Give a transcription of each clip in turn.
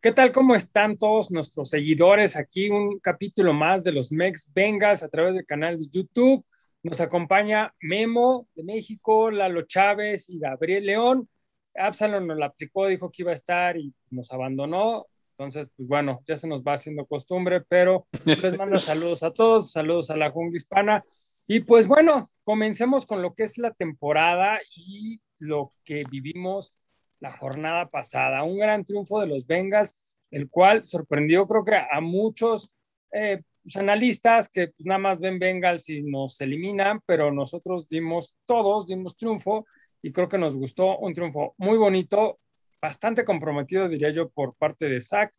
¿Qué tal? ¿Cómo están todos nuestros seguidores? Aquí un capítulo más de los Mex Vengas a través del canal de YouTube. Nos acompaña Memo de México, Lalo Chávez y Gabriel León. Absalom nos la aplicó, dijo que iba a estar y nos abandonó. Entonces, pues bueno, ya se nos va haciendo costumbre, pero les mando saludos a todos, saludos a la jungla hispana. Y pues bueno, comencemos con lo que es la temporada y lo que vivimos la jornada pasada. Un gran triunfo de los Bengals, el cual sorprendió creo que a muchos eh, pues, analistas que pues, nada más ven Bengals y nos eliminan, pero nosotros dimos todos, dimos triunfo y creo que nos gustó un triunfo muy bonito, bastante comprometido, diría yo, por parte de Zach.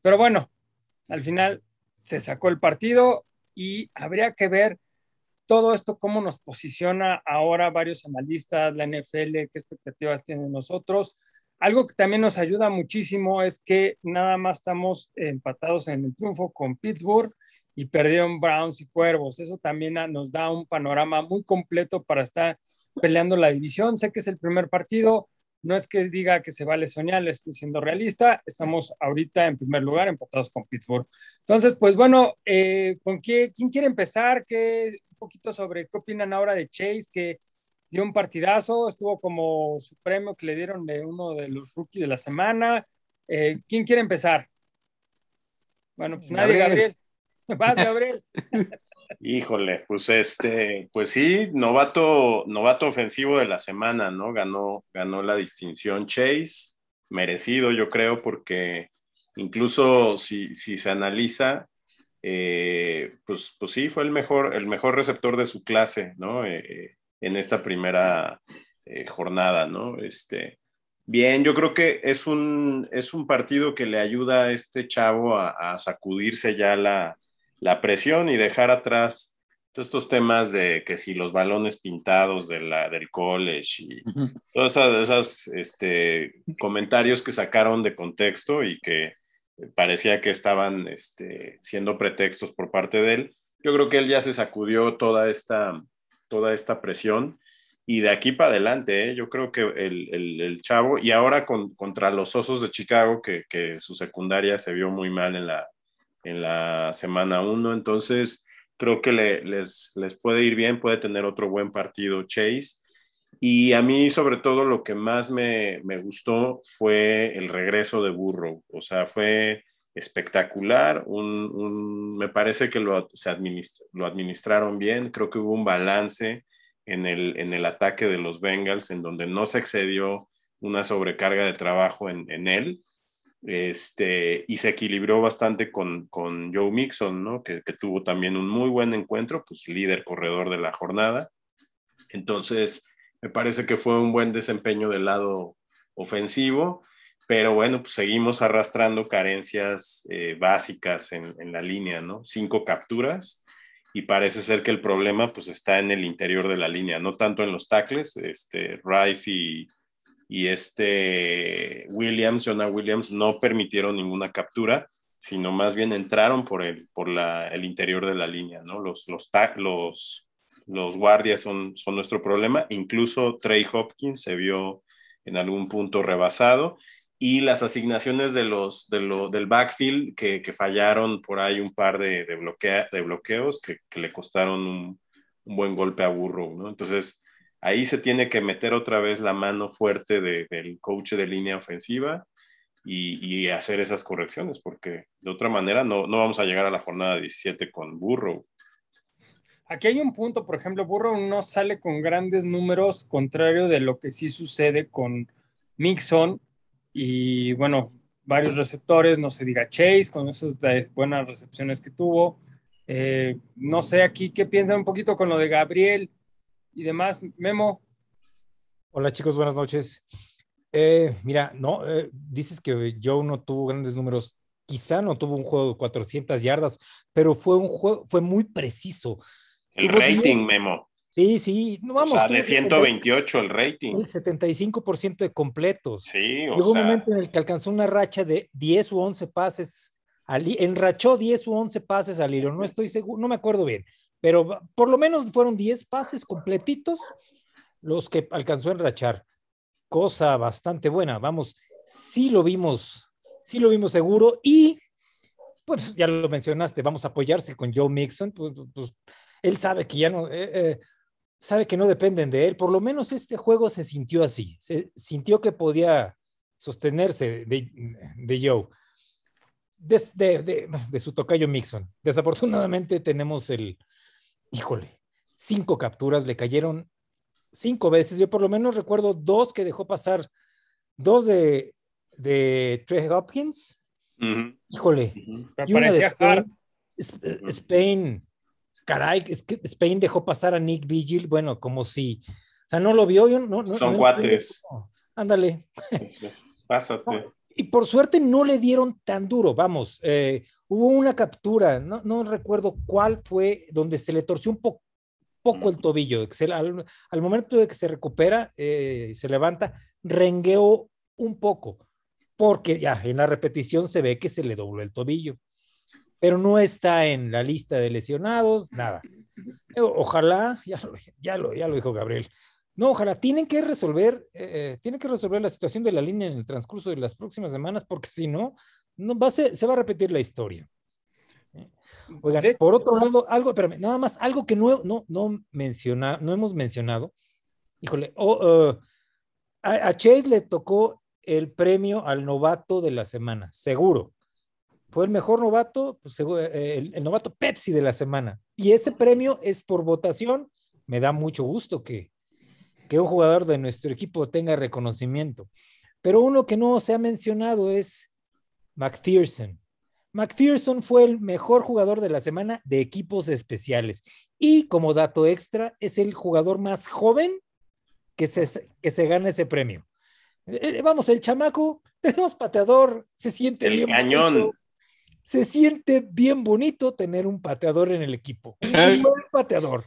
Pero bueno, al final se sacó el partido y habría que ver todo esto, cómo nos posiciona ahora varios analistas, la NFL, qué expectativas tienen nosotros. Algo que también nos ayuda muchísimo es que nada más estamos empatados en el triunfo con Pittsburgh y perdieron Browns y Cuervos. Eso también nos da un panorama muy completo para estar peleando la división. Sé que es el primer partido, no es que diga que se vale soñar, estoy siendo realista. Estamos ahorita en primer lugar empatados con Pittsburgh. Entonces, pues bueno, eh, ¿con qué, quién quiere empezar? ¿Qué, poquito sobre qué opinan ahora de Chase, que dio un partidazo, estuvo como su premio que le dieron de uno de los rookies de la semana. Eh, ¿Quién quiere empezar? Bueno, pues nadie, Gabriel. Vas, Gabriel. Híjole, pues este, pues sí, novato, novato ofensivo de la semana, ¿no? Ganó, ganó la distinción Chase, merecido, yo creo, porque incluso si, si se analiza, eh, pues, pues sí, fue el mejor, el mejor receptor de su clase, ¿no? Eh, en esta primera eh, jornada, ¿no? Este, bien, yo creo que es un, es un partido que le ayuda a este chavo a sacudirse ya la, la presión y dejar atrás todos estos temas de que si los balones pintados de la, del college y todos esos este, comentarios que sacaron de contexto y que parecía que estaban este, siendo pretextos por parte de él. Yo creo que él ya se sacudió toda esta, toda esta presión y de aquí para adelante, ¿eh? yo creo que el, el, chavo, y ahora con, contra los Osos de Chicago, que, que, su secundaria se vio muy mal en la, en la semana 1. Entonces, creo que les, les puede ir bien, puede tener otro buen partido Chase. Y a mí, sobre todo, lo que más me, me gustó fue el regreso de Burrow. O sea, fue espectacular. Un, me parece que lo, se lo administraron bien. Creo que hubo un balance en el, en el ataque de los Bengals, en donde no se excedió una sobrecarga de trabajo en, en él este, y se equilibró bastante con, con Joe Mixon, ¿no? Que, que, tuvo también un muy buen encuentro, pues líder corredor de la jornada. Entonces, me parece que fue un buen desempeño del lado ofensivo, pero bueno, pues seguimos arrastrando carencias eh, básicas en, en, la línea, ¿no? Cinco capturas y parece ser que el problema pues está en el interior de la línea, no tanto en los tackles, este, Rife y y este Williams, Jonah Williams, no permitieron ninguna captura, sino más bien entraron por el, por la, el interior de la línea, ¿no? Los, los, los, los guardias son, son nuestro problema, incluso Trey Hopkins se vio en algún punto rebasado y las asignaciones de los, de lo, del backfield que, que, fallaron por ahí un par de, de, bloquea, de bloqueos que, que, le costaron un, buen golpe a Burrow, ¿no? Entonces, ahí se tiene que meter otra vez la mano fuerte del coach de línea ofensiva y, hacer esas correcciones, porque de otra manera no, no vamos a llegar a la jornada 17 con Burrow. Aquí hay un punto, por ejemplo, Burrow no sale con grandes números, contrario de lo que sí sucede con Mixon y bueno, varios receptores, no se diga Chase, con esas buenas recepciones que tuvo. Eh, no sé aquí qué piensan un poquito con lo de Gabriel y demás. Memo. Hola chicos, buenas noches. Eh, mira, no, eh, dices que Joe no tuvo grandes números. Quizá no tuvo un juego de 400 yardas, pero fue un juego, fue muy preciso. El rating, Memo. Sí, sí, no vamos. O sea, de 128 el rating. El 75% de completos. Sí, o Llegó un momento en el que alcanzó una racha de 10 u 11 pases. Al, enrachó 10 u 11 pases al hilo, no estoy seguro, no me acuerdo bien, pero por lo menos fueron 10 pases completitos los que alcanzó a enrachar. Cosa bastante buena. Vamos, sí lo vimos, sí lo vimos seguro y pues ya lo mencionaste, vamos a apoyarse con Joe Mixon, pues, pues él sabe que ya no, eh, eh, sabe que no dependen de él, por lo menos este juego se sintió así, se sintió que podía sostenerse de, de Joe, de, de, su tocayo Mixon. Desafortunadamente tenemos el, híjole, cinco capturas, le cayeron cinco veces, yo por lo menos recuerdo dos que dejó pasar, dos de, de Trey Hopkins, híjole, y una de Spain, Spain, caray, es que Spain dejó pasar a Nick Vigil, bueno, como si, o sea, no lo vio. no, no, Son cuates. Ándale. Pásate. Y por suerte no le dieron tan duro, vamos, eh, hubo una captura, no, no, recuerdo cuál fue, donde se le torció un poco el tobillo, al, al, momento de que se recupera, eh, se levanta, rengueó un poco, porque ya en la repetición se ve que se le dobló el tobillo pero no está en la lista de lesionados, nada. Ojalá, ya lo, ya lo, ya lo dijo Gabriel, no, ojalá, tienen que resolver, eh, tienen que resolver la situación de la línea en el transcurso de las próximas semanas, porque si no, no va a se va a repetir la historia. Oigan, por otro lado, algo, pero nada más, algo que no, no, no, menciona, no hemos mencionado. Híjole, uh, a Chase le tocó el premio al novato de la semana, seguro fue el mejor novato, pues, eh, el, novato Pepsi de la semana. Y ese premio es por votación. Me da mucho gusto que, que un jugador de nuestro equipo tenga reconocimiento. Pero uno que no se ha mencionado es McPherson. McPherson fue el mejor jugador de la semana de equipos especiales. Y como dato extra, es el jugador más joven que se, que se gana ese premio. Eh, eh, vamos, el chamaco, tenemos pateador, se siente el cañón se siente bien bonito tener un pateador en el equipo. Un buen pateador.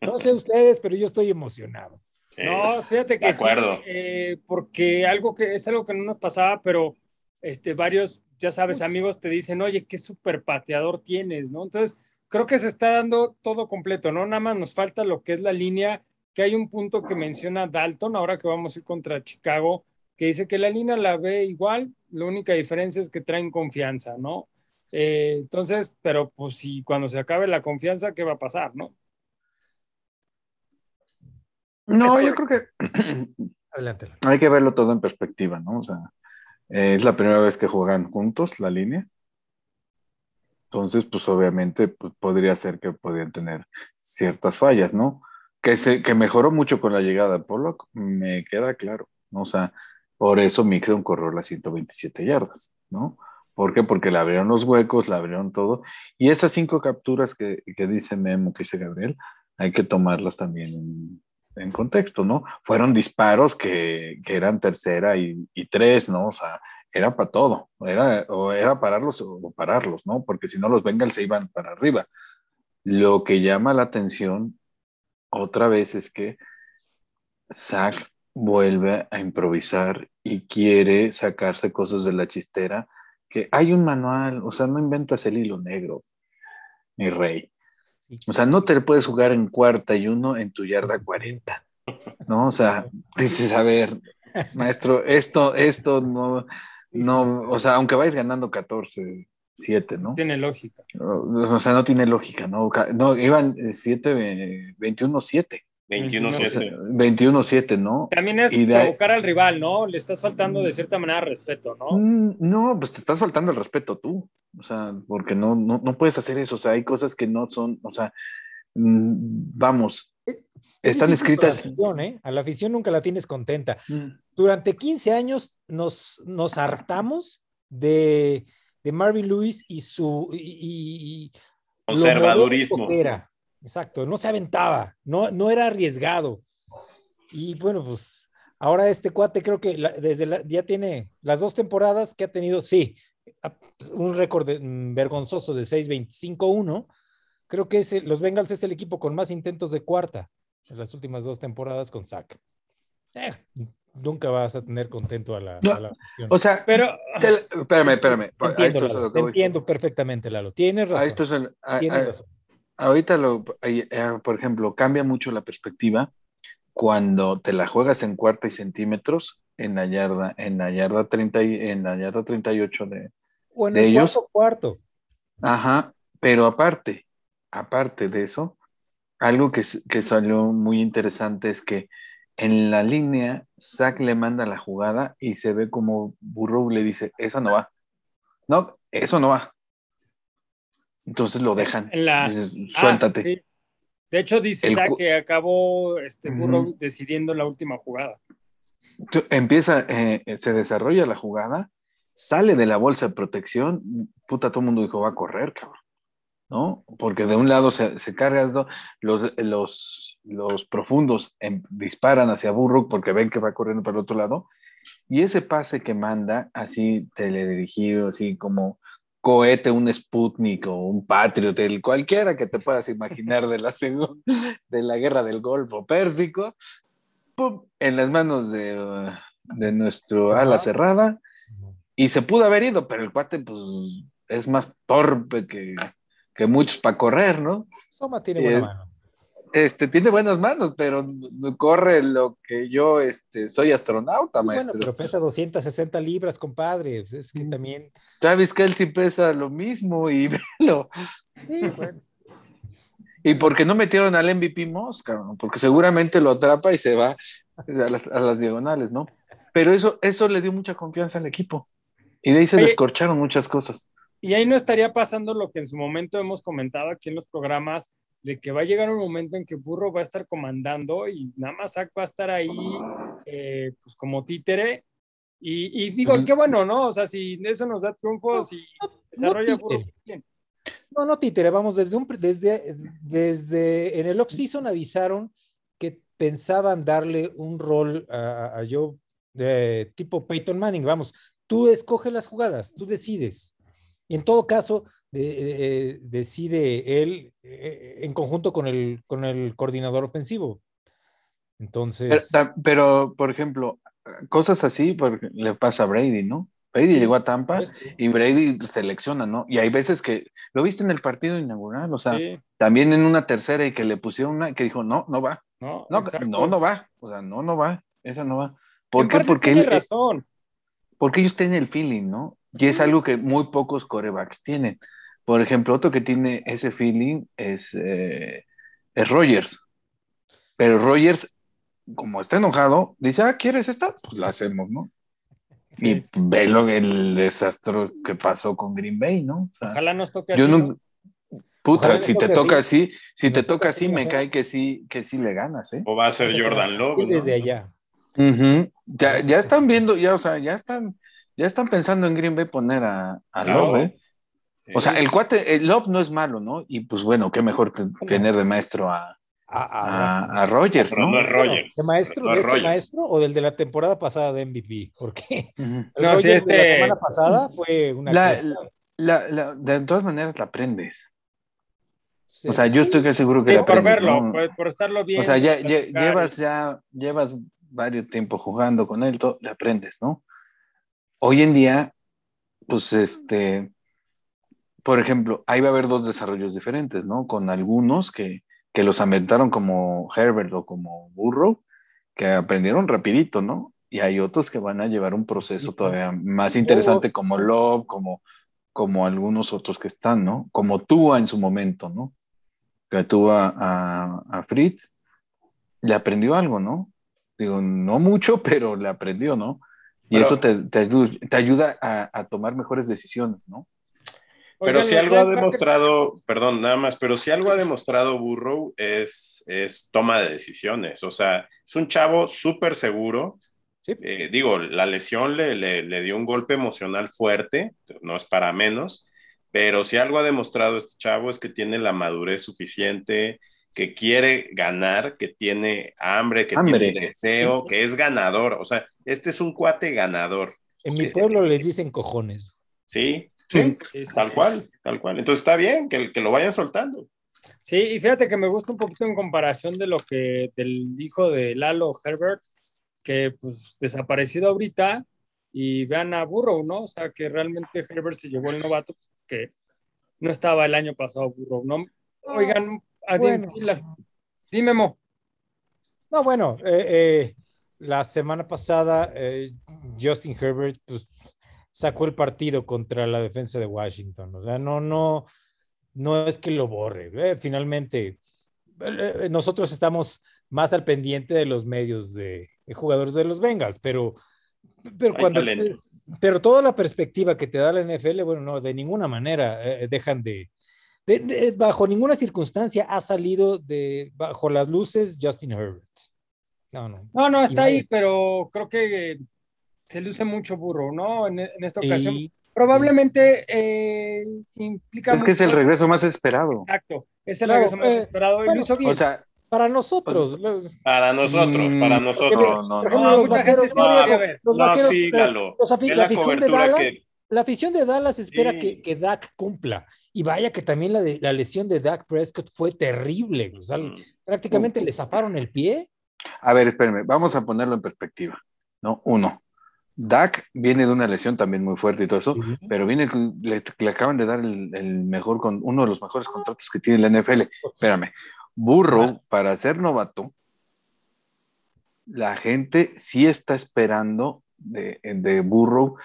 No sé ustedes, pero yo estoy emocionado. No, fíjate que sí, eh, porque algo que es algo que no nos pasaba, pero este, varios, ya sabes, amigos te dicen, oye, qué super pateador tienes, ¿no? Entonces, creo que se está dando todo completo, ¿no? Nada más nos falta lo que es la línea, que hay un punto que menciona Dalton, ahora que vamos a ir contra Chicago, que dice que la línea la ve igual, la única diferencia es que traen confianza, ¿no? Eh, entonces, pero pues si cuando se acabe la confianza, ¿qué va a pasar, no? No, yo creo que Adelante. hay que verlo todo en perspectiva, ¿no? O sea, eh, es la primera vez que juegan juntos la línea. Entonces, pues obviamente pues, podría ser que podrían tener ciertas fallas, ¿no? Que, se, que mejoró mucho con la llegada de Pollock, me queda claro, ¿no? O sea, por eso Mixon corrió las 127 yardas, ¿no? ¿Por qué? Porque le abrieron los huecos, le abrieron todo. Y esas cinco capturas que, dice Memo, que dice Gabriel, hay que tomarlas también en, contexto, ¿no? Fueron disparos que, eran tercera y, tres, ¿no? O sea, era para todo, era, o era pararlos o pararlos, ¿no? Porque si no los Bengals se iban para arriba. Lo que llama la atención otra vez es que Zach vuelve a improvisar y quiere sacarse cosas de la chistera, que hay un manual, o sea, no inventas el hilo negro, mi rey. O sea, no te puedes jugar en cuarta y uno en tu yarda 40, ¿no? O sea, dices, a ver, maestro, esto, esto no, no, o sea, aunque vayas ganando 14, 7, ¿no? Tiene lógica. O sea, no tiene lógica, ¿no? No, iban 7, 21, 7. 21-7. ¿no? También es provocar al rival, ¿no? Le estás faltando de cierta manera respeto, ¿no? Mm, no, pues te estás faltando el respeto tú. O sea, porque no, no, no puedes hacer eso. O sea, hay cosas que no son, o sea, mm, vamos, están escritas. A la, afición, ¿eh? a la afición nunca la tienes contenta. Mm. Durante 15 años nos, nos hartamos de, de Marvin Lewis y su. Y, Conservadurismo. era. Exacto, no se aventaba, no, no era arriesgado. Y bueno, pues ahora este cuate creo que desde ya tiene las dos temporadas que ha tenido, sí, un récord mm, vergonzoso de 6-25-1. Creo que es los Bengals es el equipo con más intentos de cuarta en las últimas dos temporadas con Zach. Eh, nunca vas a tener contento a la, O sea, pero. espérame, espérame. Entiendo, entiendo perfectamente, Lalo. Tienes razón. Tienes razón ahorita, lo, eh, por ejemplo, cambia mucho la perspectiva cuando te la juegas en cuarta y centímetros en la yarda, en la yarda 30 y, en la yarda 38 de, O en de el ellos. cuarto cuarto. Ajá, pero aparte, aparte de eso, algo que, que salió muy interesante es que en la línea, Zach le manda la jugada y se ve como Burrow le dice, esa no va. No, eso no va. Entonces lo dejan. En la- Dices, Ah, Suéltate. sí. De hecho, dice El que acabó este Burrow Ujú. decidiendo la última jugada. Empieza, eh, se desarrolla la jugada, sale de la bolsa de protección, puta, todo el mundo dijo, va a correr, cabrón. ¿No? Porque de un lado se, se carga, los, los, los profundos em- disparan hacia Burrow porque ven que va corriendo para el otro lado, y ese pase que manda, así teledirigido, así como cohete, un Sputnik o un Patriot, el cualquiera que te puedas imaginar de la, segun- de la guerra del Golfo Pérsico, ¡pum! en las manos de, de nuestro ala cerrada y se pudo haber ido, pero el cuate pues es más torpe que, que muchos para correr, ¿no? Soma tiene buena Eh, mano. Este, tiene buenas manos, pero corre lo que yo este, soy astronauta, Sí, Bueno, maestro. pero pesa 260 libras, compadre. pues Es que Mm. también. Travis Kelsey pesa lo mismo y velo. Sí, bueno. Y porque no metieron al MVP Moss, cabrón, porque seguramente lo atrapa y se va a las, a las diagonales, ¿no? Pero eso, eso le dio mucha confianza al equipo. Y de ahí se Oye, descorcharon muchas cosas. Y ahí no estaría pasando lo que en su momento hemos comentado aquí en los programas, de que va a llegar un momento en que Burro va a estar comandando y nada más Zach va a estar ahí eh, pues como títere. Y, y digo, qué bueno, ¿no? O sea, si eso nos da triunfos y desarrolla títere. Burro bien. No, no, títere, vamos, desde, un, desde, desde en el off-season avisaron que pensaban darle un rol a, a Joe de tipo Peyton Manning, vamos, tú escoges las jugadas, tú decides. Y en todo caso, de- eh, decide él eh, en conjunto con el, con el coordinador ofensivo. Entonces, pero, por ejemplo, cosas así porque le pasa a Brady, ¿no? Brady llegó a Tampa y Brady selecciona, ¿no? Y hay veces que lo viste en el partido inaugural, o sea, Sí, también en una tercera y que le pusieron una que dijo, no, no va, ¿no? no, no, no va, o sea, no, no va, esa no va. ¿Por qué? Porque, tiene él, razón. porque ellos tienen el feeling, ¿no? Y es algo que muy pocos corebacks tienen. Por ejemplo, otro que tiene ese feeling es, eh, es Rogers. Pero Rogers, como está enojado, dice, ah, ¿quieres esta? Pues la hacemos, ¿no? Sí, Y ve lo, el desastre que pasó con Green Bay, ¿no? O sea, Ojalá nos toque yo así. no, ¿no? puta, Ojalá si te toca así. si Nos te toca así, me cae que sí, que sí le ganas, ¿eh? O va a ser Jordan Love, Y ¿no? desde allá. Ya, ya están viendo, ya, o sea, ya están, ya están pensando en Green Bay poner a, a Claro. Love, ¿eh? O sea, el cuate, el Love no es malo, ¿no? Y pues bueno, qué mejor te- tener de maestro a, A- a, a- a Rogers, ¿no? Rogers. ¿De maestro? No ¿De es este maestro o del de la temporada pasada de MVP? Porque Ujú. el No, sí, Rodgers de la este- semana pasada fue una La- La- la- de todas maneras la aprendes. Sí, O sea, yo sí. estoy casi seguro que Sí, la por aprendes, verlo, ¿no? por, por estarlo bien. O sea, ya, ya- llevas ya, llevas varios tiempo jugando con él, todo, le aprendes, ¿no? Hoy en día, pues este, por ejemplo, ahí va a haber dos desarrollos diferentes, ¿no? Con algunos que, que los aventaron como Herbert o como Burrow, que aprendieron rapidito, ¿no? Y hay otros que van a llevar un proceso Sí, todavía más interesante como Love, como, como algunos otros que están, ¿no? Como Tua en su momento, ¿no? Que tuvo a, a, Fritz, le aprendió algo, ¿no? Digo, no mucho, pero le aprendió, ¿no? Y Pero- eso te, te, te ayuda a, a tomar mejores decisiones, ¿no? Pero si algo ha demostrado, perdón, nada más, pero si algo ha demostrado Burrow es, es toma de decisiones. O sea, es un chavo súper seguro. Sí. Eh, digo, la lesión le, le, le dio un golpe emocional fuerte, no es para menos, pero si algo ha demostrado este chavo es que tiene la madurez suficiente, que quiere ganar, que tiene hambre, que Hambre. tiene deseo, que es ganador. O sea, este es un cuate ganador. En mi pueblo les dicen cojones. Sí, Sí. Sí, sí, tal sí, cual, sí. tal cual. Entonces está bien que, que lo vayan soltando. Sí, y fíjate que me gusta un poquito en comparación de lo que del hijo de Lalo Herbert, que pues desaparecido ahorita, y vean a Burrow, ¿no? O sea, que realmente Herbert se llevó el novato, pues, que no estaba el año pasado Burrow, ¿no? Oigan, a bueno. Dime, Mo. No, bueno, eh, eh, la semana pasada eh, Justin Herbert pues, sacó el partido contra la defensa de Washington. O sea, no, no, no es que lo borre. ¿eh? Finalmente, eh, nosotros estamos más al pendiente de los medios de, de jugadores de los Bengals, pero, pero, cuando, pero toda la perspectiva que te da la NFL, bueno, no, de ninguna manera eh, dejan de, de- de- bajo ninguna circunstancia ha salido de bajo las luces Justin Herbert. No, no. No, no, está ahí, pero creo que se luce mucho burro, ¿no? En, en esta ocasión. Y- Probablemente eh, implica. Es que es el mucho- regreso más esperado. Exacto, es el Claro, regreso más eh, esperado y bueno, lo hizo bien. O sea, para nosotros, lo- Para nosotros, Mm, para nosotros. no, no, los mucha vaqueros, sí sí, la afición de Dallas, que- la afición de Dallas espera Sí. que, que Dak cumpla. Y vaya que también la, de, la lesión de Dak Prescott fue terrible. O sea, Mm. prácticamente le zafaron el pie. A ver, espérenme, vamos a ponerlo en perspectiva. ¿no? Uno, Dak viene de una lesión también muy fuerte y todo eso, pero viene, le, le acaban de dar el, el mejor, con, uno de los mejores contratos que tiene la NFL. Espérame, Burrow, Más. para ser novato, la gente sí está esperando de, de Burrow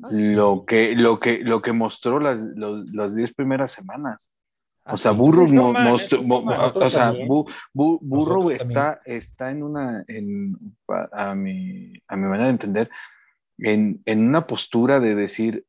Ah, sí. lo, que, lo, que, lo que mostró las, los- las 10 primeras semanas. O sea. Burrow mostró- o sea. Bu- Bu- Burrow Nosotros está, está en una, en, a, mi, a mi manera de entender, en, en una postura de decir,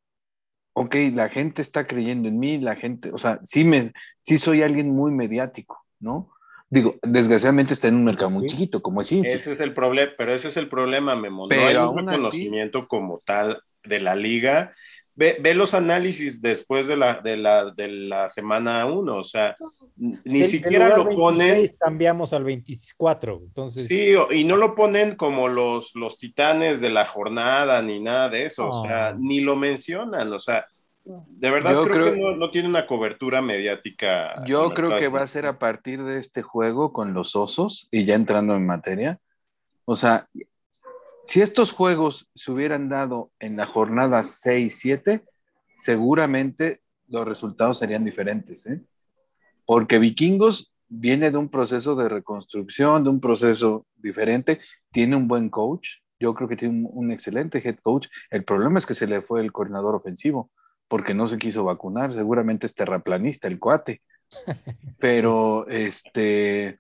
ok, la gente está creyendo en mí, la gente, o sea, sí, me, sí soy alguien muy mediático, ¿no? Digo, desgraciadamente está en un mercado muy Sí. chiquito, como es Cincy. Ese es el problema, pero ese es el problema, Memo. No Pero hay un aún así- reconocimiento como tal de la liga. Ve, ve los análisis después de la, de la, de la semana 1, o sea, ni siquiera lo ponen. 26 cambiamos al 24. Entonces, Sí, y no lo ponen como los, los titanes de la jornada ni nada de eso, o sea, ni lo mencionan, o sea, de verdad Yo creo, creo- que no, no tiene una cobertura mediática. Yo creo que va a ser a partir de este juego con los osos y ya entrando en materia. O sea, si estos juegos se hubieran dado en la jornada 6, 7, seguramente los resultados serían diferentes, ¿eh? Porque Vikingos viene de un proceso de reconstrucción, de un proceso diferente, tiene un buen coach, yo creo que tiene un, un excelente head coach. El problema es que se le fue el coordinador ofensivo porque no se quiso vacunar, seguramente es terraplanista el cuate. Pero este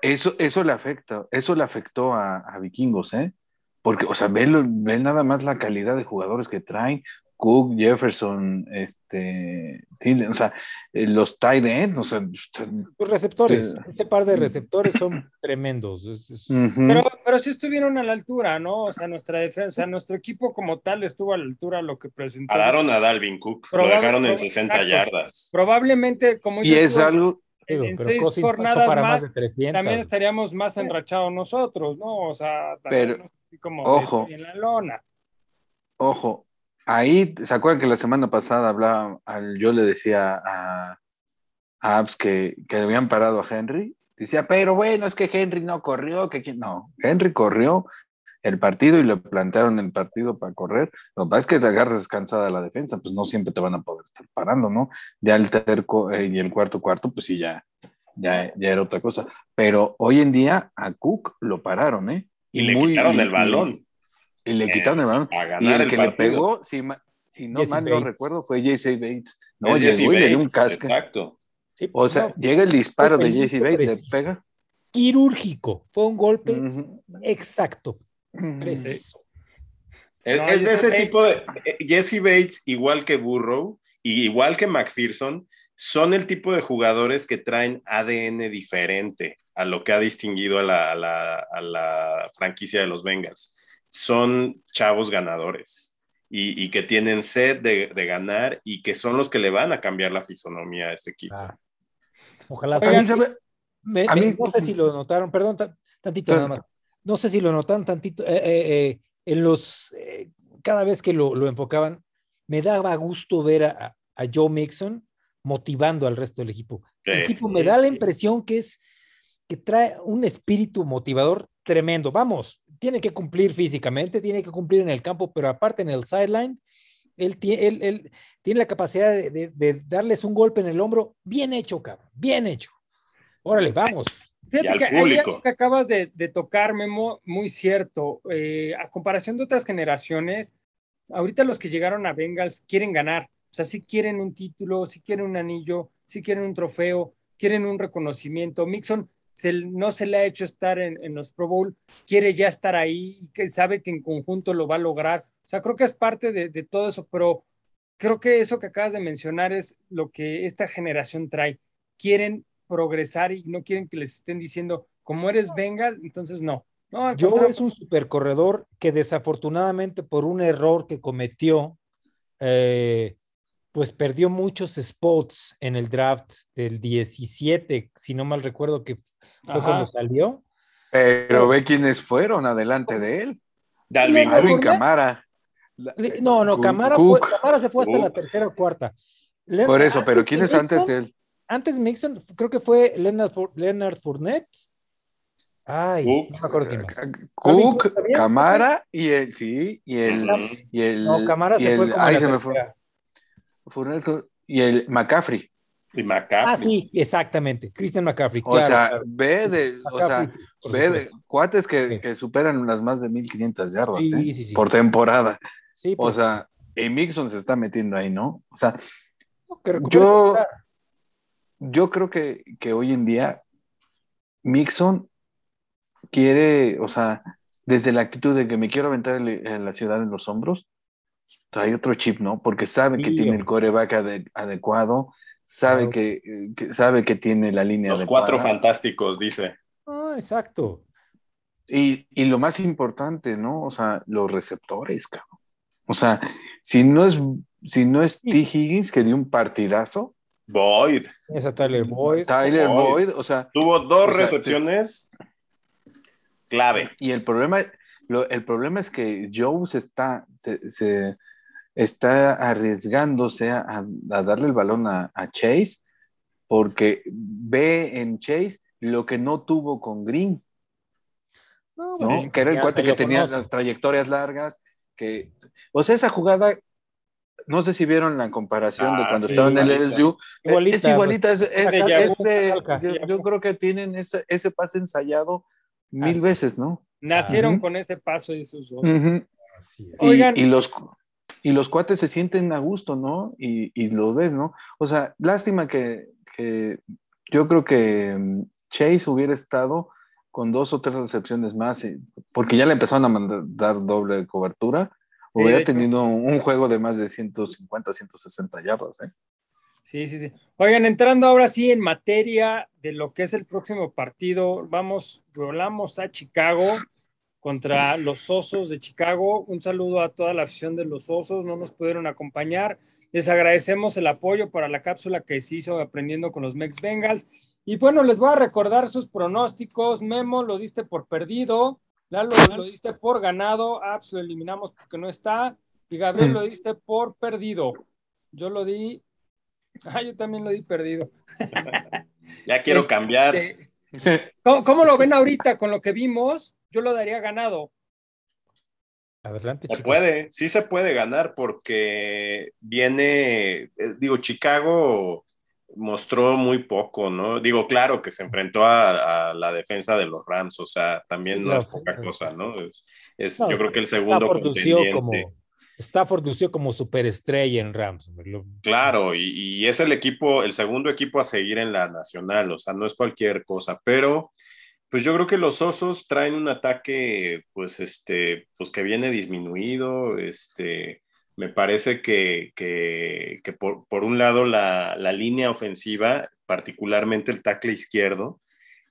eso, eso le afecta, eso le afectó a, a Vikingos, ¿eh? Porque, o sea, ve, lo- ve nada más la calidad de jugadores que traen, Cook, Jefferson, este, Thielen, o sea, eh, los tight end, o sea, los receptores, Eh, ese par de receptores son tremendos. Es- es- ujú. Pero, pero sí estuvieron a la altura, ¿no? O sea, nuestra defensa, nuestro equipo como tal estuvo a la altura de lo que presentó. Pararon a Dalvin Cook, lo dejaron en prob- 60 exacto. yardas. Probablemente, como y es tú, algo, digo, en seis Cousins jornadas más, de 300. también estaríamos más enrachados nosotros, ¿no? O sea, también Pero, no como ojo. en la lona. ojo, ahí, ¿se acuerdan que la semana pasada hablaba, al- yo le decía a, a Abs que, que habían parado a Henry? Decía, pero bueno, es que Henry no corrió, que quién-". no, Henry corrió el partido y le plantearon el partido para correr. Lo que pasa es que te agarras descansada la defensa, pues no siempre te van a poder estar parando, ¿no? Ya el terco eh, y el cuarto cuarto, pues sí, ya, ya, ya era otra cosa. Pero hoy en día a Cook lo pararon, ¿eh? Y le quitaron el balón. Y, le Eh, quitaron el balón. A Y el el que le pegó, si, si no Jesse mal no Bates. recuerdo, fue Jesse Bates. No, Es Jesse llegó y le dio un Bates, casque. Exacto. Sí, O sea, no, llega el disparo de Jesse Bates, le pega. quirúrgico, fue un golpe exacto. Preciso. Es, No, es de ese tipo de. eh, Jesse Bates, igual que Burrow y igual que McPherson, son el tipo de jugadores que traen ADN diferente a lo que ha distinguido a la, a la- a la franquicia de los Bengals. Son chavos ganadores y, y que tienen sed de, de ganar y que son los que le van a cambiar la fisonomía a este equipo. Ah. Ojalá. Oigan, ¿sabes qué? Me- a me- mí- no sé si lo notaron, perdón, ta- tantito nada más. No sé si lo notaron tantito. eh, eh, eh, en los, eh, cada vez que lo, lo enfocaban, me daba gusto ver a, a Joe Mixon motivando al resto del equipo. El Sí. tipo me da la impresión que es que trae un espíritu motivador tremendo. Vamos, tiene que cumplir físicamente, tiene que cumplir en el campo, pero aparte en el sideline, él, él- él tiene la capacidad de, de- de darles un golpe en el hombro bien hecho, cabrón, bien hecho. Órale, vamos. Fíjate al que hay público. algo que acabas de, de tocar, Memo, muy cierto. Eh, a comparación de otras generaciones, ahorita los que llegaron a Bengals quieren ganar. O sea, sí quieren un título, sí quieren un anillo, sí quieren un trofeo, quieren un reconocimiento. Mixon se- no se le ha hecho estar en, en los Pro Bowl, quiere ya estar ahí y que sabe que en conjunto lo va a lograr. O sea, creo que es parte de, de todo eso, pero creo que eso que acabas de mencionar es lo que esta generación trae. Quieren progresar y no quieren que les estén diciendo, como eres Bengal, entonces no. No, contrario. es un supercorredor que desafortunadamente por un error que cometió, eh, pues perdió muchos spots en el draft del 17, si no mal recuerdo que fue Ajá. cuando salió. Pero ve quiénes fueron adelante de él. Dalvin Fournette. Camara. No, no, Camara, fue. Camara se fue hasta la tercera o cuarta. Por eso, pero antes ¿quién de es antes de él? Antes Mixon, creo que fue Leonard, Leonard Fournette. Ay, Cook. no me acuerdo quién más. Cook, Camara y el, sí, y el, y el. No, Camara y se fue el- como ay, la se me fue. Fournette y el McCaffrey. Y McCaffrey. Ah, sí, exactamente. Christian McCaffrey. O claro, sea, claro. ve de, o sea, ve de cuates que, Sí. que superan las más de 1500 yardas, Sí, ¿eh? sí, sí. Por temporada. Sí, O sea, y Mixon se está metiendo ahí, ¿no? O sea, que yo-. Yo creo que, que hoy en día Mixon quiere, o sea, desde la actitud de que me quiero aventar el- en la ciudad en los hombros, trae otro chip, ¿no? Porque sabe que Sí, tiene el coreback ade- adecuado, sabe Claro. que, que- sabe que tiene la línea Los adecuada. cuatro fantásticos, dice. Ah, exacto. Y, y lo más importante, ¿no? O sea, los receptores, cabrón. O sea, si no es, si no es T. Higgins que dio un partidazo, Boyd. A Tyler Boyd. Tyler Boyd. Boyd, o sea, Tuvo dos O sea, recepciones clave. y el problema, lo- el problema es que Joe se está, se, se está arriesgándose a, a darle el balón a, a Chase porque ve en Chase lo que no tuvo con Green. No, que era el cuate te que tenía conoce. las trayectorias largas, que, o sea, esa jugada, no sé si vieron la comparación de Ah, cuando sí, estaba en el. LSU, Igualita, es igualita, es, de- yo, yo creo que tienen ese, ese pase ensayado mil Así. veces, ¿no? Nacieron con ese paso de esos dos. Ujú. Así es. Y, Oigan. y los, y los cuates se sienten a gusto, ¿no? Y, y lo ves, ¿no? O sea, lástima que, que yo creo que mm, Chase hubiera estado con dos o tres recepciones más, y- porque ya le empezaron a mandar dar doble cobertura, hubiera de hecho. tenido un juego de más de 150, 160 yardas, ¿eh? Sí, sí, sí. Oigan, entrando ahora sí en materia de lo que es el próximo partido, vamos, volamos a Chicago contra los Osos de Chicago. Un saludo a toda la afición de los Osos, no nos pudieron acompañar. Les agradecemos el apoyo para la cápsula que se hizo aprendiendo con los Mex Bengals. Y bueno, les voy a recordar sus pronósticos. Memo lo diste por perdido, Lalo lo diste por ganado, Abs lo eliminamos porque no está, y Gabriel lo diste por perdido. Yo lo di Ah, yo también lo di perdido. Ya quiero Este, cambiar. ¿Cómo, cómo lo ven ahorita con lo que vimos? Yo lo daría ganado. Adelante, Se chicos. puede, sí se puede ganar porque viene, eh, digo, Chicago mostró muy poco, ¿no? Digo, claro que se enfrentó a, a la defensa de los Rams, o sea, también Sí, no es poca cosa, ¿no? Es, es, No, yo creo que el segundo contendiente. como Stafford lució como superestrella en Rams. lo- Claro, y, y es el equipo, el segundo equipo a seguir en la nacional, o sea, no es cualquier cosa, pero pues yo creo que los osos traen un ataque, pues este, pues que viene disminuido, este, me parece que, que, que por, por, un lado la, la, línea ofensiva, particularmente el tackle izquierdo,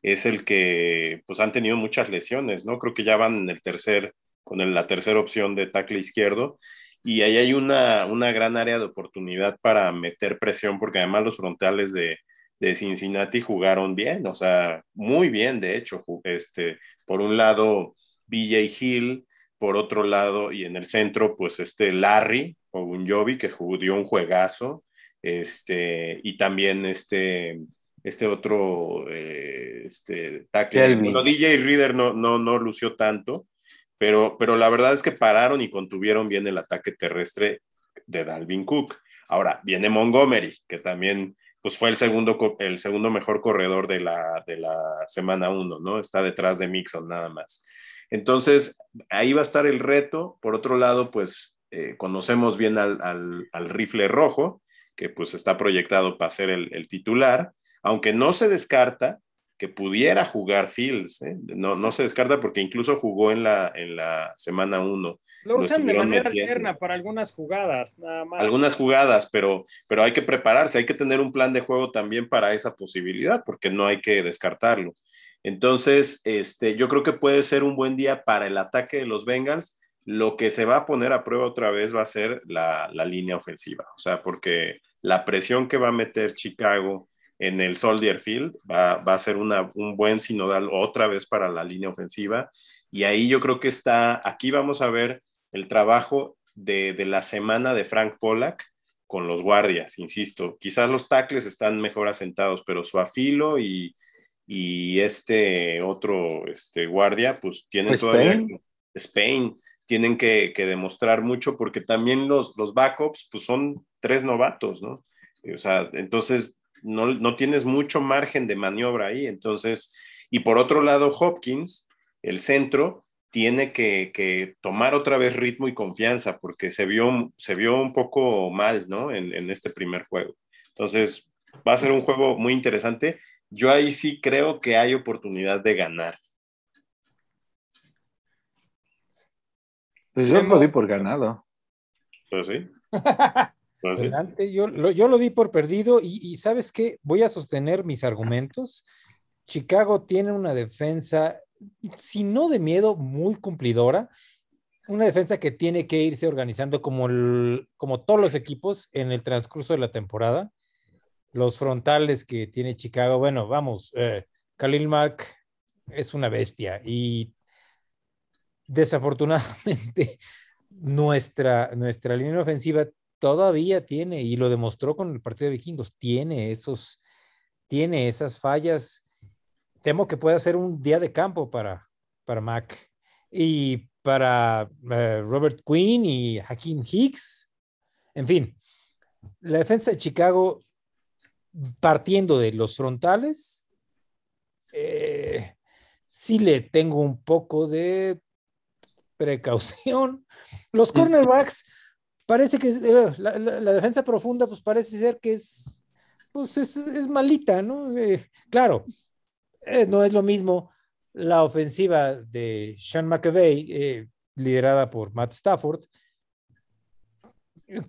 es el que pues han tenido muchas lesiones, ¿no? Creo que ya van en el tercer, con la tercera opción de tackle izquierdo, y ahí hay una, una gran área de oportunidad para meter presión, porque además los frontales de, de Cincinnati jugaron bien, o sea, muy bien, de hecho, este, por un lado, BJ Hill, por otro lado, y en el centro, pues este Larry o Gunjovi, que jugó, dio un juegazo, este, y también este, este otro, eh, este, tackle, bueno, DJ Reader no, no, no lució tanto, pero, pero la verdad es que pararon y contuvieron bien el ataque terrestre de Dalvin Cook. Ahora, viene Montgomery, que también pues fue el segundo, el segundo mejor corredor de la, de la semana 1, ¿no? Está detrás de Mixon nada más. Entonces, ahí va a estar el reto. Por otro lado, pues eh, conocemos bien al, rifle rojo, que pues está proyectado para ser el, titular, aunque no se descarta que pudiera jugar Fields, ¿eh? no, no se descarta porque incluso jugó en la, en la semana 1 lo usan de manera alterna para algunas jugadas, nada más. Algunas jugadas, pero, pero hay que prepararse, hay que tener un plan de juego también para esa posibilidad, porque no hay que descartarlo. Entonces, este, yo creo que puede ser un buen día para el ataque de los Bengals. Lo que se va a poner a prueba otra vez va a ser la, línea ofensiva, o sea, porque la presión que va a meter Chicago en el Soldier Field va, va a ser una, un buen sinodal otra vez para la línea ofensiva. Y ahí yo creo que está, aquí vamos a ver el trabajo de, la semana de Frank Pollack con los guardias, insisto. Quizás los tackles están mejor asentados, pero su afilo y, este otro este, guardia, pues tienen todavía... Spain. tienen que, demostrar mucho porque también los, los backups, pues son tres novatos, ¿no? O sea, entonces no, no tienes mucho margen de maniobra ahí. Entonces, y por otro lado, Hopkins, el centro, tiene que, tomar otra vez ritmo y confianza porque se vio, se vio un poco mal, ¿no? En, este primer juego. Entonces, va a ser un juego muy interesante. Yo ahí sí creo que hay oportunidad de ganar. Pues yo lo di por ganado. Pues sí. Pues yo, lo, di por perdido y, y ¿sabes qué? Voy a sostener mis argumentos. Chicago tiene una defensa si no de miedo, muy cumplidora. Una defensa que tiene que irse organizando como, como todos los equipos en el transcurso de la temporada. Los frontales que tiene Chicago, bueno, vamos, eh, Khalil Mark es una bestia y desafortunadamente nuestra, nuestra línea ofensiva todavía tiene, y lo demostró con el partido de vikingos, tiene esos, tiene esas fallas temo que pueda ser un día de campo para, para Mac y para eh, Robert Quinn y Hakim Hicks. En fin, la defensa de Chicago, partiendo de los frontales, eh, sí le tengo un poco de precaución. Los cornerbacks, parece que eh, la, defensa profunda, pues parece ser que es, pues es, malita, ¿no? claro, eh, no es lo mismo la ofensiva de Sean McAvey, liderada por Matt Stafford,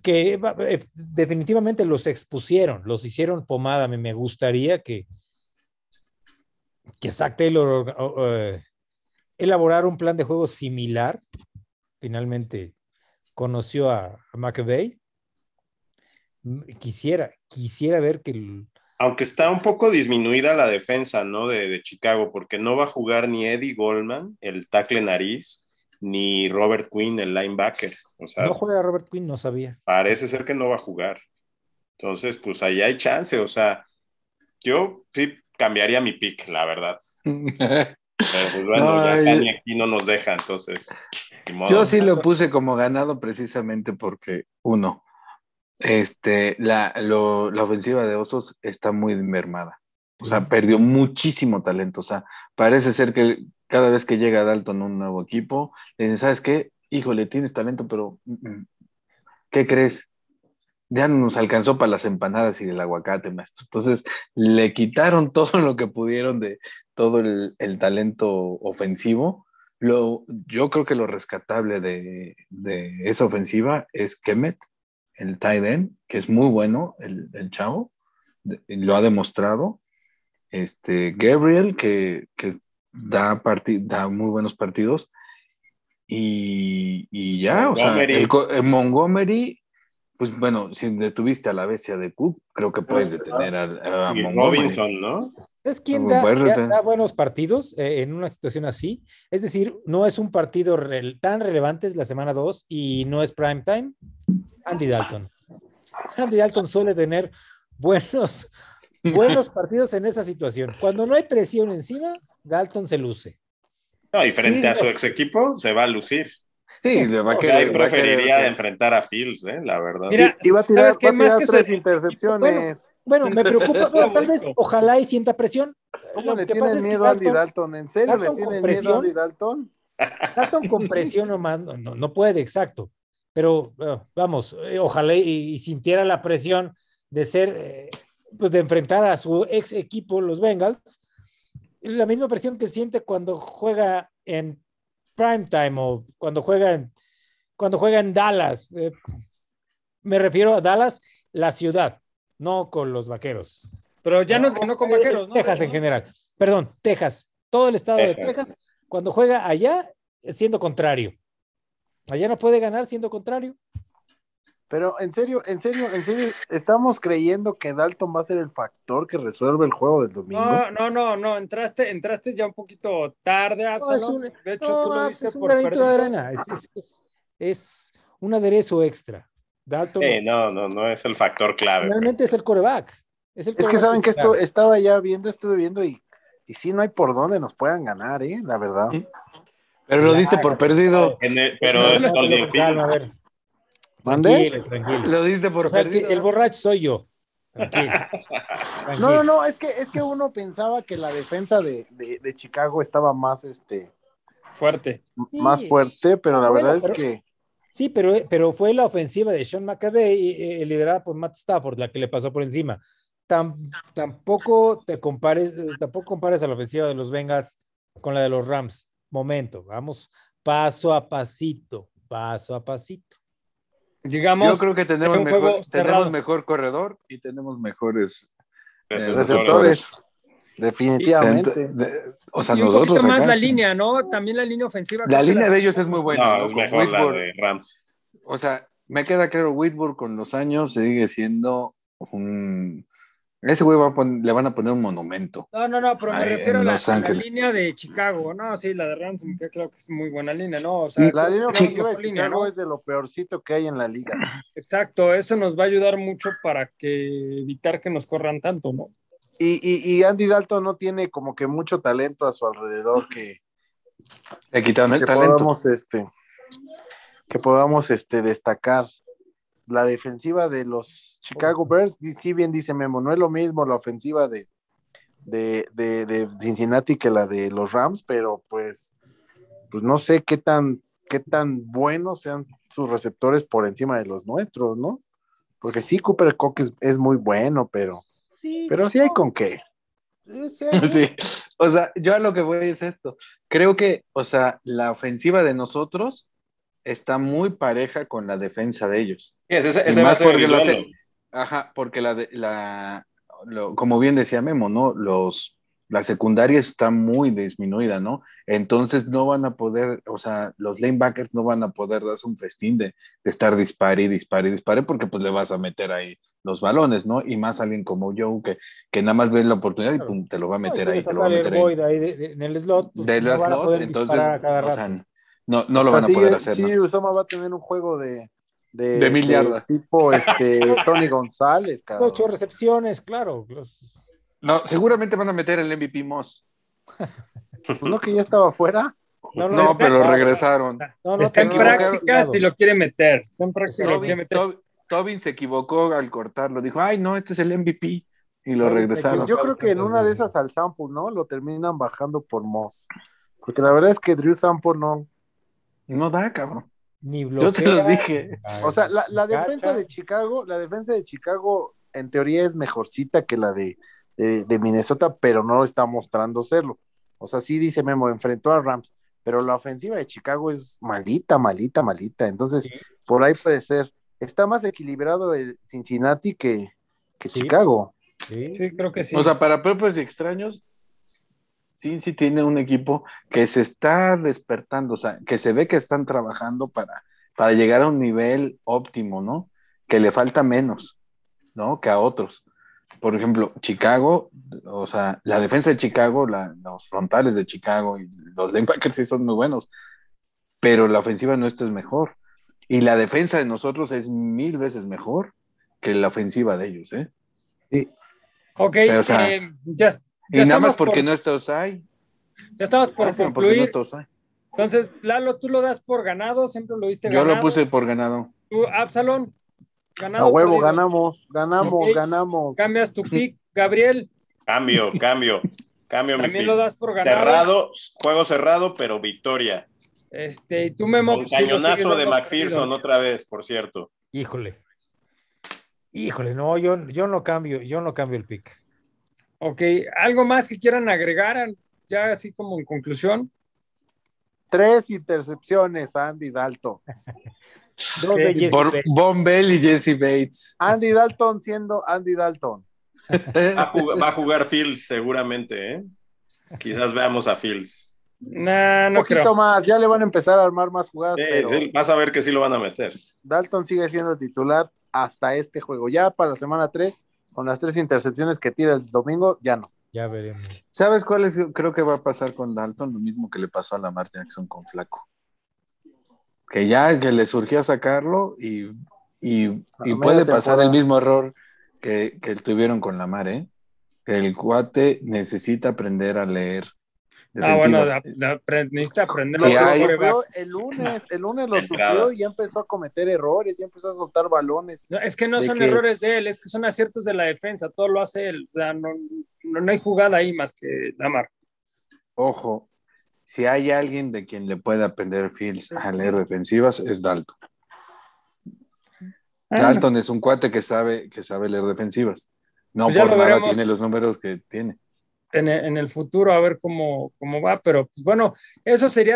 que eh, definitivamente los expusieron, los hicieron pomada. Me gustaría que, que Zach Taylor elaborara un plan de juego similar. Finalmente conoció a, a McAvey. Quisiera, quisiera ver que aunque está un poco disminuida la defensa, ¿no? De, Chicago, porque no va a jugar ni Eddie Goldman, el tackle nariz, ni Robert Quinn, el linebacker. no juega Robert Quinn, no sabía. Parece ser que no va a jugar. Entonces, pues ahí hay chance, o sea, yo sí cambiaría mi pick, la verdad. Pero pues bueno, ya aquí no nos deja, entonces. Yo sí lo puse como ganado precisamente porque, uno, este, la, la ofensiva de Osos está muy mermada. O sea, perdió muchísimo talento. O sea, parece ser que cada vez que llega Dalton a un nuevo equipo, le dicen, ¿sabes qué? Híjole, tienes talento, pero mm, mm, ¿qué crees? Ya no nos alcanzó para las empanadas y el aguacate, maestro. Entonces, le quitaron todo lo que pudieron de todo el, talento ofensivo. Lo, yo creo que lo rescatable de, esa ofensiva es Kemet el tight end, que es muy bueno, el chavo, lo ha demostrado. Este, Gabriel, que, da, da muy buenos partidos. Y, ya, o sea, el, Montgomery, pues bueno, si detuviste a la bestia de Cook, creo que puedes detener a, Robinson, ¿no? Es quien da, buenos partidos eh, en una situación así. Es decir, no es un partido tan relevante, es la semana 2 y no es prime time. Andy Dalton. Andy Dalton suele tener buenos, buenos partidos en esa situación. Cuando no hay presión encima, Dalton se luce. No, y frente a su ex equipo se va a lucir. Sí, le va a O sea, querer. ahí va a querer preferiría enfrentar a Fields, ¿eh? La verdad. Mira, Iba a tirar, ¿sabes qué? va a Más tirar que tres intercepciones. Bueno, me preocupa, pero tal vez ojalá y sienta presión. ¿Cómo le tienen miedo a Andy Dalton-? ¿En serio le tienen miedo a. Andy Dalton? Dalton con presión nomás, no, no, no puede, exacto. Pero vamos, eh, ojalá y, y sintiera la presión de ser, eh, pues de enfrentar a su ex equipo, los Bengals, la misma presión que siente cuando juega en primetime o cuando juega en, cuando juega en Dallas. Eh, me refiero a Dallas, la ciudad, no con los vaqueros. Pero ya nos ganó con vaqueros, ¿no? Texas en general. Perdón, Texas. Todo el estado de Texas. Texas, cuando juega allá, siendo contrario. Allá no puede ganar siendo contrario. Pero en serio, en serio, en serio, estamos creyendo que Dalton va a ser el factor que resuelve el juego del domingo. No, no, no, no, entraste, entraste ya un poquito tarde, Absalom. es un- de hecho, No, tú lo pues viste es un por granito de perdido. arena. Es, es- es- es un aderezo extra. Dalton Sí, no, no, no es el factor clave. realmente es el coreback. Es, el Es que saben que esto estaba ya viendo, estuve viendo y, y sí no hay por dónde nos puedan ganar, ¿eh? La verdad. Pero lo diste por perdido. El- pero No, es ¿Mande? Tranquilo, tranquilo. Lo diste por O sea, que perdido. el borracho soy yo. Tranquilo. No, no, no, es que, es que uno pensaba que la defensa de, de- de Chicago estaba más, este, Fuerte. Sí. más fuerte, pero la Bueno, verdad pero- es que Sí, pero, pero fue la ofensiva de Sean McAvey, eh, liderada por Matt Stafford, la que le pasó por encima. Tam- tampoco te compares, tampoco compares a la ofensiva de los Bengals con la de los Rams. Momento, vamos paso a pasito, paso a pasito. Digamos, Yo creo que tenemos mejor, tenemos mejor corredor y tenemos mejores. Receptores. receptores, definitivamente. de- o sea, y un nosotros poquito más acá la sí. línea, ¿no? También la línea ofensiva. La línea de ellos es muy buena. No, ¿no? es Con mejor la Whitworth. de Rams. O sea, me queda claro, Whitburg con los años sigue siendo un... Ese güey va a pon- le van a poner un monumento. No, no, no, pero me Ahí, refiero a la, a línea de Chicago. No, sí, la de Rams, me queda claro que es muy buena línea, ¿no? O sea, La línea creo que ofensiva de línea, Chicago ¿no? es de lo peorcito que hay en la liga. Exacto, eso nos va a ayudar mucho para que evitar que nos corran tanto, ¿no? Y, y, y Andy Dalton no tiene como que mucho talento a su alrededor que, Le quitaron el que talento. podamos este que podamos este destacar la defensiva de los Chicago Bears sí bien dice Memo no es lo mismo la ofensiva de de, de, de Cincinnati que la de los Rams pero pues pues no sé qué tan qué tan buenos sean sus receptores por encima de los nuestros no porque sí Cooper Cook es, es muy bueno pero Sí, pero sí hay con qué. Sí. O sea, yo a lo que voy es esto. Creo que, o sea, la ofensiva de nosotros está muy pareja con la defensa de ellos. Sí, ese, ese más porque hace- Ajá, porque la, de- la lo- como bien decía Memo, ¿no? Los, la secundaria está muy disminuida, ¿no? Entonces no van a poder, o sea, los lanebackers no van a poder darse un festín de, de estar dispare y dispare y dispare porque pues le vas a meter ahí los balones, ¿no? Y más alguien como Joe que, que nada más ve la oportunidad y pum, te lo va a No, meter ahí, te lo va a meter ahí. Boyd ahí de- de- en el slot. pues, no la slot, entonces, o sea, no, no lo van a poder sí, hacer, sí, ¿no? Usoma va a tener un juego de de, De mil yardas. tipo este Tony González, cabrón. Ocho recepciones, claro. los- No, seguramente van a meter el MVP Moss. ¿No que ya estaba fuera? No, No, no, pero regresaron. No, no, Está en práctica si lo quiere meter. Está en práctica si lo quiere Tobin, meter. Tob- Tobin se equivocó al cortarlo. Dijo, ay, no, este es el MVP. Y lo Tobin regresaron. Pues yo creo que en una de esas al sample, ¿no? Lo terminan bajando por Moss. Porque la verdad es que Drew Sample no. No da, cabrón. Ni Yo bloquea. te los dije. O sea, la, la Cacha. defensa de Chicago, la defensa de Chicago en teoría es mejorcita que la de, de, de Minnesota, pero no está mostrando serlo. O sea, sí dice Memo, enfrentó a Rams, pero la ofensiva de Chicago es malita, malita, malita. Entonces, Sí. por ahí puede ser. Está más equilibrado el Cincinnati que, que Sí. Chicago. Sí. Sí, creo que sí. O sea, para propios y extraños, Cincy tiene un equipo que se está despertando, o sea, que se ve que están trabajando para, para llegar a un nivel óptimo, ¿no? Que le falta menos, ¿no? Que a otros. Por ejemplo, Chicago, o sea, la defensa de Chicago, la- los frontales de Chicago y los linebackers sí son muy buenos, pero la ofensiva nuestra es mejor. Y la defensa de nosotros es mil veces mejor que la ofensiva de ellos, ¿eh? ok, o sea, eh, ya, Y nada más estamos porque por, no está Osai. ya estamos por no Osai. Entonces, Lalo, tú lo das por ganado, siempre lo diste Yo ganado. lo puse por ganado. Tú, Absalón, ganado. A huevo, perdido. ganamos, ganamos, ganamos. Cambias tu pick, Gabriel, Cambio, cambio, cambio mi también pick. lo das por ganado. Cerrado, juego cerrado, pero victoria. Este, y tú, lo sigues cañonazo de McPherson perdido. otra vez, por cierto. Híjole. Híjole, no, yo, yo no cambio, yo no cambio el pick. Ok, ¿algo más que quieran agregar? Ya así como en conclusión. Tres intercepciones, Andy Dalton. Dos de Jesse Por Bates. Von Bell y Jesse Bates. Andy Dalton siendo Andy Dalton. Va a jugar, va a jugar Fields seguramente, ¿eh? Quizás veamos a Fields. Nah, Un poquito creo. más, ya le van a empezar a armar más jugadas, Sí, pero sí, vas a ver que sí lo van a meter. Dalton sigue siendo titular hasta este juego. Ya para la semana 3, con las tres intercepciones que tira el domingo, ya no. Ya veremos. ¿Sabes cuál es? Creo que va a pasar con Dalton, lo mismo que le pasó a Lamar Jackson con Flaco. Que ya que le surgió sacarlo y, y, puede pasar el mismo error que, que tuvieron con Lamar, ¿eh? El cuate necesita aprender a leer. Ah, bueno, da- apre- necesita aprender Sí, hay- el lunes, el lunes lo entrada. sufrió y ya empezó a cometer errores, ya empezó a soltar balones. No, es que no son que- errores de él, es que son aciertos de la defensa, todo lo hace él. O sea, no, no, no hay jugada ahí más que Lamar. Ojo, si hay alguien de quien le puede aprender Fields a leer defensivas, es Dalton. Ah, Dalton es un cuate que sabe, que sabe leer defensivas. No Pues por lo nada veremos. tiene los números que tiene. En, el- en el futuro a ver cómo, cómo va, pero pues bueno, eso sería